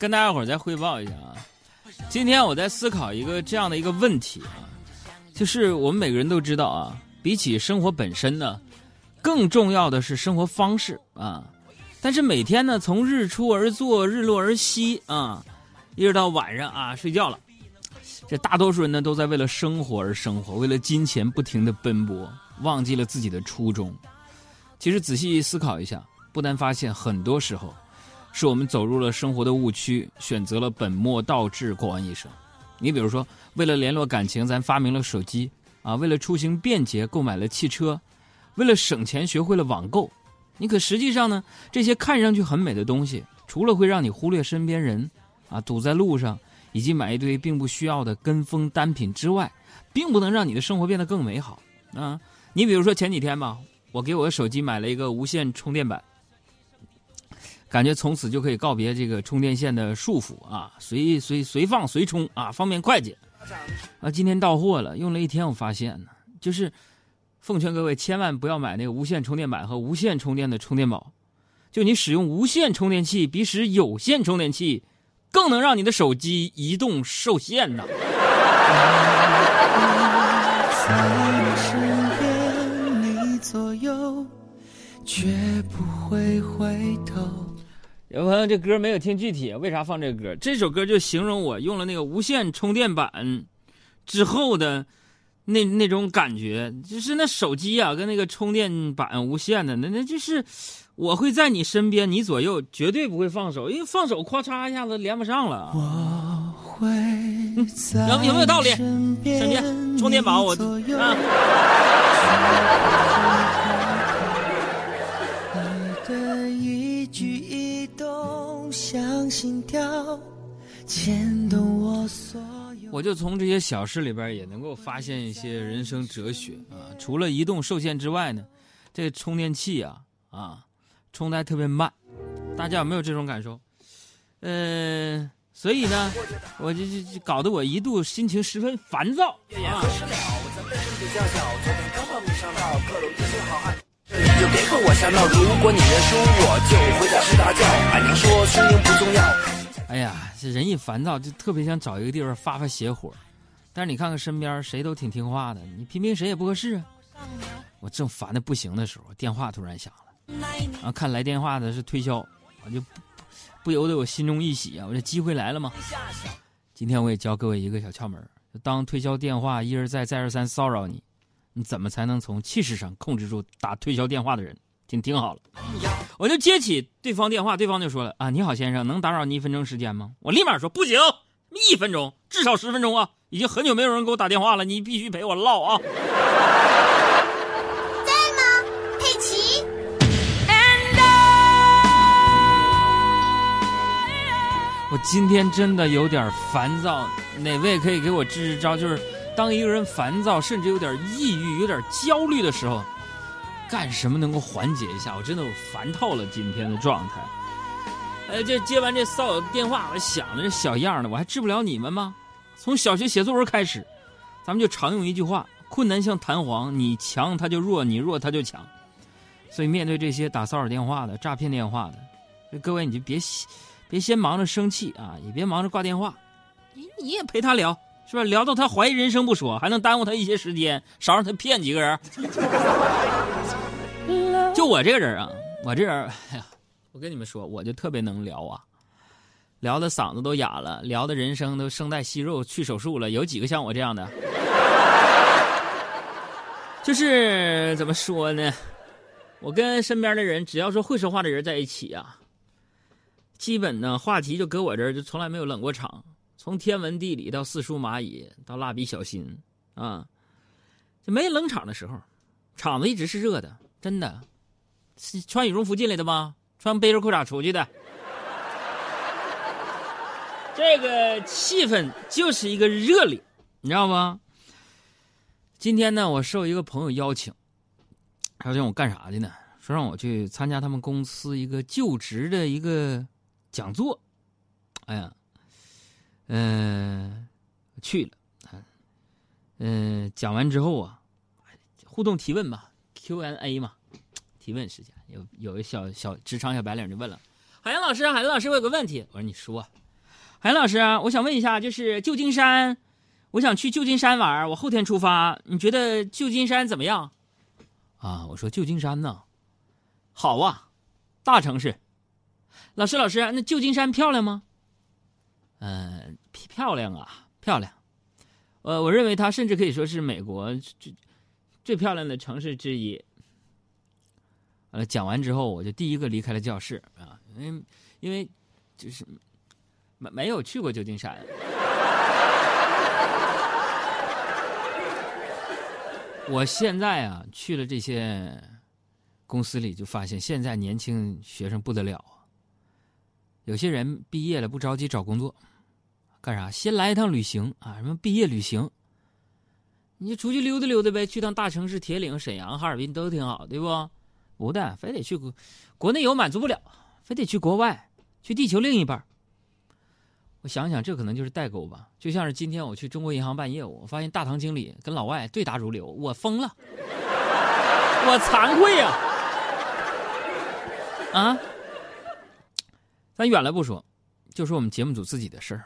跟大家伙再汇报一下啊。今天我在思考一个这样的一个问题啊，就是我们每个人都知道啊，比起生活本身呢，更重要的是生活方式啊。但是每天呢，从日出而作，日落而息啊，一直到晚上啊睡觉了，这大多数人呢都在为了生活而生活，为了金钱不停的奔波，忘记了自己的初衷。其实仔细思考一下，不难发现，很多时候。是我们走入了生活的误区，选择了本末倒置过完一生。你比如说，为了联络感情，咱发明了手机啊；为了出行便捷，购买了汽车；为了省钱，学会了网购。你可实际上呢，这些看上去很美的东西，除了会让你忽略身边人啊，堵在路上，以及买一堆并不需要的跟风单品之外，并不能让你的生活变得更美好啊。你比如说前几天吧，我给我的手机买了一个无线充电板。感觉从此就可以告别这个充电线的束缚啊，随随随放随充啊，方便快捷。啊，今天到货了，用了一天，我发现呢，就是奉劝各位千万不要买那个无线充电板和无线充电的充电宝。就你使用无线充电器，比使有线充电器更能让你的手机移动受限呢。绝不会回头。有朋友这歌没有听具体，为啥放这歌？这首歌就形容我用了那个无线充电板之后的那那种感觉，就是那手机啊，跟那个充电板无线的，那那就是我会在你身边，你左右，绝对不会放手，因为放手，咔嚓一下子连不上了。我会有有没有道理？身边充电宝，我啊。我就从这些小事里边也能够发现一些人生哲学啊。除了移动受限之外呢，这个充电器啊啊，充的还特别慢。大家有没有这种感受？嗯，所以呢，我就就搞得我一度心情十分烦躁啊。就别和我瞎闹，如果你认输，我就回家睡大觉。俺娘说输赢不重要。哎呀，这人一烦躁就特别想找一个地方发发邪火，但是你看看身边谁都挺听话的，你偏偏谁也不合适啊。我正烦的不行的时候，电话突然响了，啊，看来电话的是推销，我就不不由得我心中一喜啊，我这机会来了吗？今天我也教各位一个小窍门，当推销电话一而再再而三骚扰你。你怎么才能从气势上控制住打推销电话的人？请听好了，我就接起对方电话，对方就说了：“啊，你好，先生，能打扰你一分钟时间吗？”我立马说：“不行，一分钟，至少十分钟啊！已经很久没有人给我打电话了，你必须陪我唠啊！”在吗，佩奇？我今天真的有点烦躁，哪位可以给我支支招？就是。当一个人烦躁，甚至有点抑郁、有点焦虑的时候，干什么能够缓解一下？我真的我烦透了今天的状态。哎，这接完这骚扰电话，我想着这小样的，我还治不了你们吗？从小学写作文开始，咱们就常用一句话：困难像弹簧，你强他就弱，你弱他就强。所以面对这些打骚扰电话的、诈骗电话的，各位你就别别先忙着生气啊，也别忙着挂电话，你你也陪他聊。是吧？聊到他怀疑人生不说，还能耽误他一些时间，少让他骗几个人。就我这个人啊，我这人，哎呀，我跟你们说，我就特别能聊啊，聊的嗓子都哑了，聊的人生都声带息肉去手术了。有几个像我这样的？就是怎么说呢？我跟身边的人，只要说会说话的人在一起啊，基本呢话题就搁我这儿，就从来没有冷过场。从天文地理到四书蚂蚁到蜡笔小新，啊，就没冷场的时候，场子一直是热的，真的。穿羽绒服进来的吗？穿背着裤衩出去的。这个气氛就是一个热烈，你知道吗？今天呢，我受一个朋友邀请，他让我干啥去呢？说让我去参加他们公司一个就职的一个讲座。哎呀。嗯，去了，嗯，讲完之后啊，互动提问吧，Q&A 嘛，提问时间有有一小小职场小白领就问了，海洋老师，海洋老师，我有个问题，我说你说，海洋老师，我想问一下，就是旧金山，我想去旧金山玩，我后天出发，你觉得旧金山怎么样？啊，我说旧金山呢，好啊，大城市。老师，老师，那旧金山漂亮吗？嗯，漂亮啊，漂亮。呃，我认为它甚至可以说是美国最最漂亮的城市之一。呃，讲完之后，我就第一个离开了教室啊，因为因为就是没没有去过旧金山。我现在啊去了这些公司里，就发现现在年轻学生不得了。有些人毕业了不着急找工作，干啥？先来一趟旅行啊！什么毕业旅行？你就出去溜达溜达呗，去趟大城市，铁岭、沈阳、哈尔滨都挺好，对不？不的，非得去国国内游满足不了，非得去国外，去地球另一半。我想想，这可能就是代沟吧。就像是今天我去中国银行办业务，我发现大堂经理跟老外对答如流，我疯了，我惭愧呀！啊，咱远了不说，就说我们节目组自己的事儿。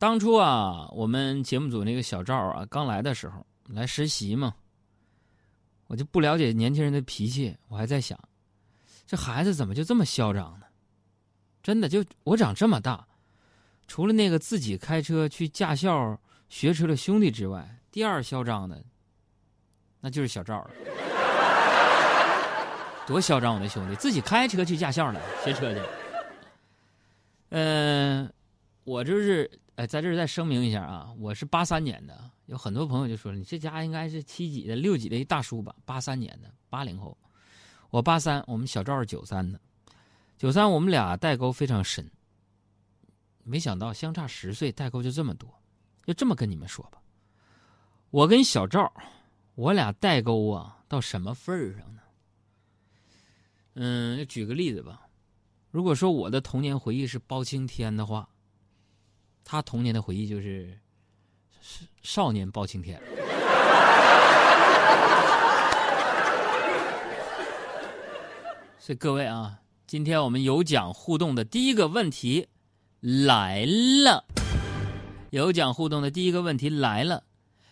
当初啊，我们节目组那个小赵啊，刚来的时候来实习嘛，我就不了解年轻人的脾气，我还在想，这孩子怎么就这么嚣张呢？真的，就我长这么大。除了那个自己开车去驾校学车的兄弟之外，第二嚣张的，那就是小赵了。多嚣张！我那兄弟自己开车去驾校了，学车去。嗯，我就是哎，在这儿再声明一下啊，我是八三年的，有很多朋友就说，你这家应该是七几的、六几的一大叔吧？八三年的，八零后。我八三，我们小赵是九三的，九三我们俩代沟非常深。没想到相差十岁，代沟就这么多。就这么跟你们说吧，我跟小赵，我俩代沟啊，到什么份儿上呢？嗯，举个例子吧。如果说我的童年回忆是包青天的话，他童年的回忆就是少年包青天。所以各位啊，今天我们有奖互动的第一个问题。来了，有奖互动的第一个问题来了。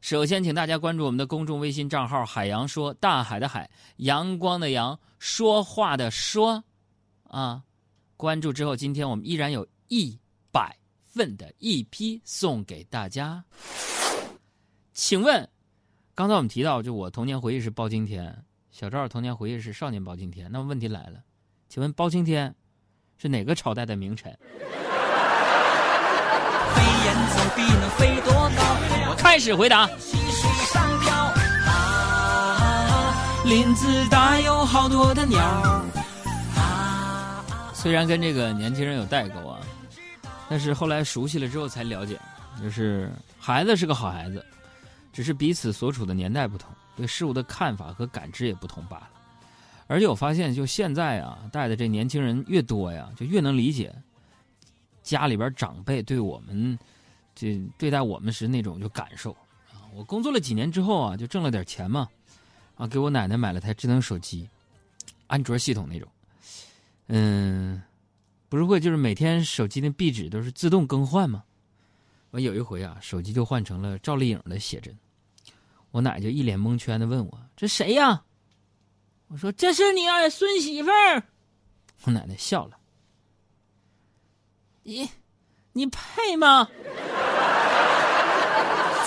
首先，请大家关注我们的公众微信账号“海洋说”，大海的海，阳光的阳，说话的说，啊，关注之后，今天我们依然有一百份的一批送给大家。请问，刚才我们提到，就我童年回忆是包青天，小赵童年回忆是少年包青天。那么问题来了，请问包青天是哪个朝代的名臣？我开始回答。林子大有好多的鸟。虽然跟这个年轻人有代沟啊，但是后来熟悉了之后才了解，就是孩子是个好孩子，只是彼此所处的年代不同，对事物的看法和感知也不同罢了。而且我发现，就现在啊，带的这年轻人越多呀，就越能理解家里边长辈对我们。这对待我们时那种就感受啊！我工作了几年之后啊，就挣了点钱嘛，啊，给我奶奶买了台智能手机，安卓系统那种。嗯，不是会就是每天手机的壁纸都是自动更换吗？我有一回啊，手机就换成了赵丽颖的写真，我奶就一脸蒙圈的问我：“这谁呀？”我说：“这是你儿孙媳妇儿。”我奶奶笑了：“你你配吗？”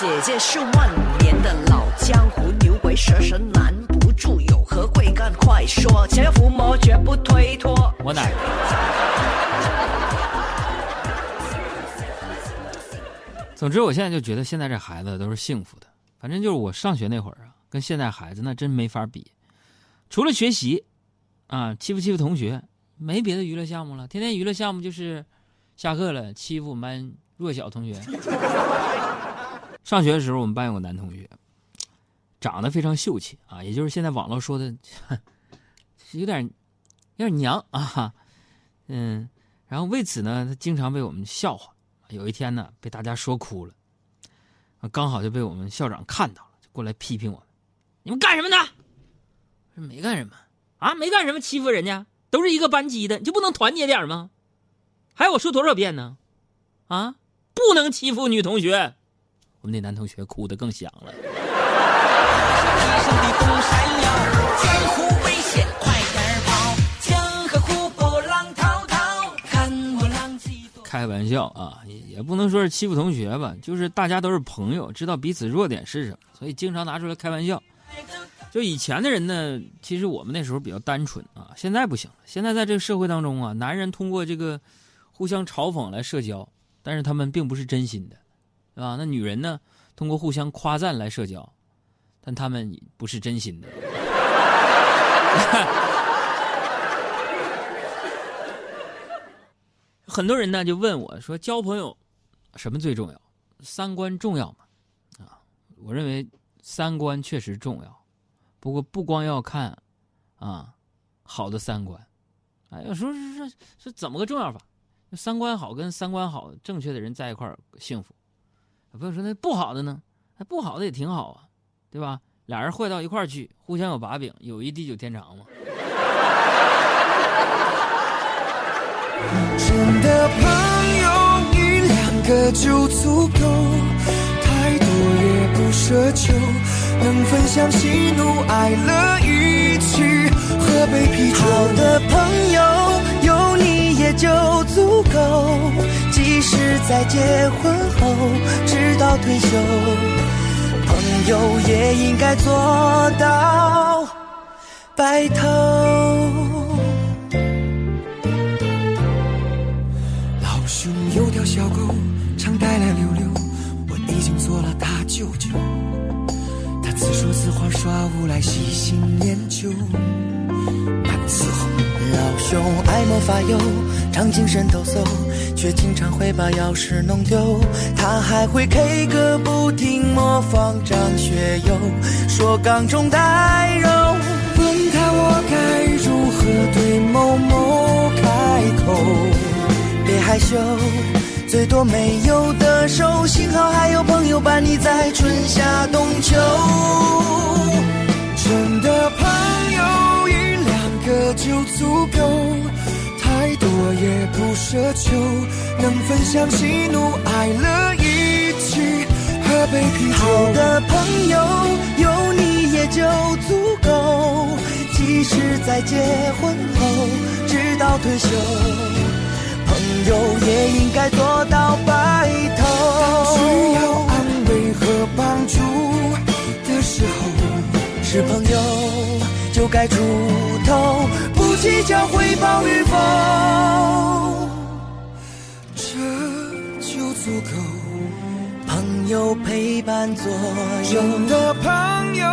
姐姐是万年的老江湖，牛鬼蛇神拦不住，有何贵干快说，前伏魔绝不推脱。我奶。总之，我现在就觉得现在这孩子都是幸福的。反正就是我上学那会儿啊，跟现在孩子那真没法比。除了学习，啊，欺负欺负同学，没别的娱乐项目了。天天娱乐项目就是下课了欺负我们班弱小同学。上学的时候，我们班有个男同学，长得非常秀气啊，也就是现在网络说的，有点有点娘啊，嗯，然后为此呢，他经常被我们笑话。有一天呢，被大家说哭了，刚好就被我们校长看到了，就过来批评我们：“你们干什么呢？”没干什么啊，没干什么，欺负人家，都是一个班级的，你就不能团结点吗？还要我说多少遍呢？啊，不能欺负女同学。我们那男同学哭得更响了。开玩笑啊，也不能说是欺负同学吧，就是大家都是朋友，知道彼此弱点是什么，所以经常拿出来开玩笑。就以前的人呢，其实我们那时候比较单纯啊，现在不行了。现在在这个社会当中啊，男人通过这个互相嘲讽来社交，但是他们并不是真心的，对吧？那女人呢，通过互相夸赞来社交，但他们不是真心的。很多人呢就问我说：“交朋友，什么最重要？三观重要吗？”啊，我认为三观确实重要，不过不光要看啊好的三观，哎，有时候是是是怎么个重要法？三观好跟三观好正确的人在一块儿幸福。不要说那不好的呢，那不好的也挺好啊，对吧？俩人坏到一块儿去，互相有把柄，友谊地久天长嘛。真的朋友一两个就足够，太多也不奢求，能分享喜怒哀乐，一起喝杯啤酒。好的朋友有你也就足够，即使在结婚后直到退休，朋友也应该做到白头。耍无赖，喜新厌旧。难伺候老兄爱莫法又常精神抖擞，却经常会把钥匙弄丢。他还会 K 歌不停，模仿张学友，说缸中带肉。问他我该如何对某某开口？害羞，最多没有得手，幸好还有朋友伴你在春夏冬秋。真的朋友一两个就足够，太多也不奢求，能分享喜怒哀乐，一起喝杯啤酒。好的朋友有你也就足够，即使在结婚后，直到退休。朋友也应该做到白头。需要安慰和帮助的时候，是朋友就该出头，不计较回报与否，这就足够。朋友陪伴左右的朋友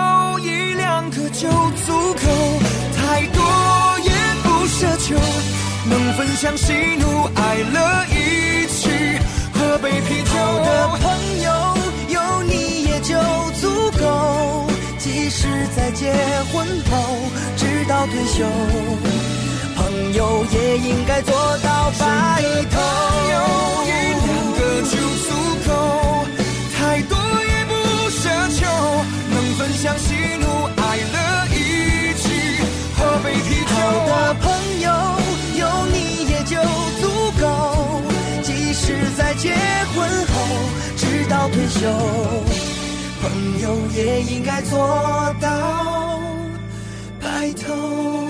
结婚后，直到退休，朋友也应该做到白头。有一两个就足够，太多也不奢求。能分享喜怒哀乐，一起喝杯啤酒的朋友。有你也就足够。即使在结婚后，直到退休，朋友也应该做到白头。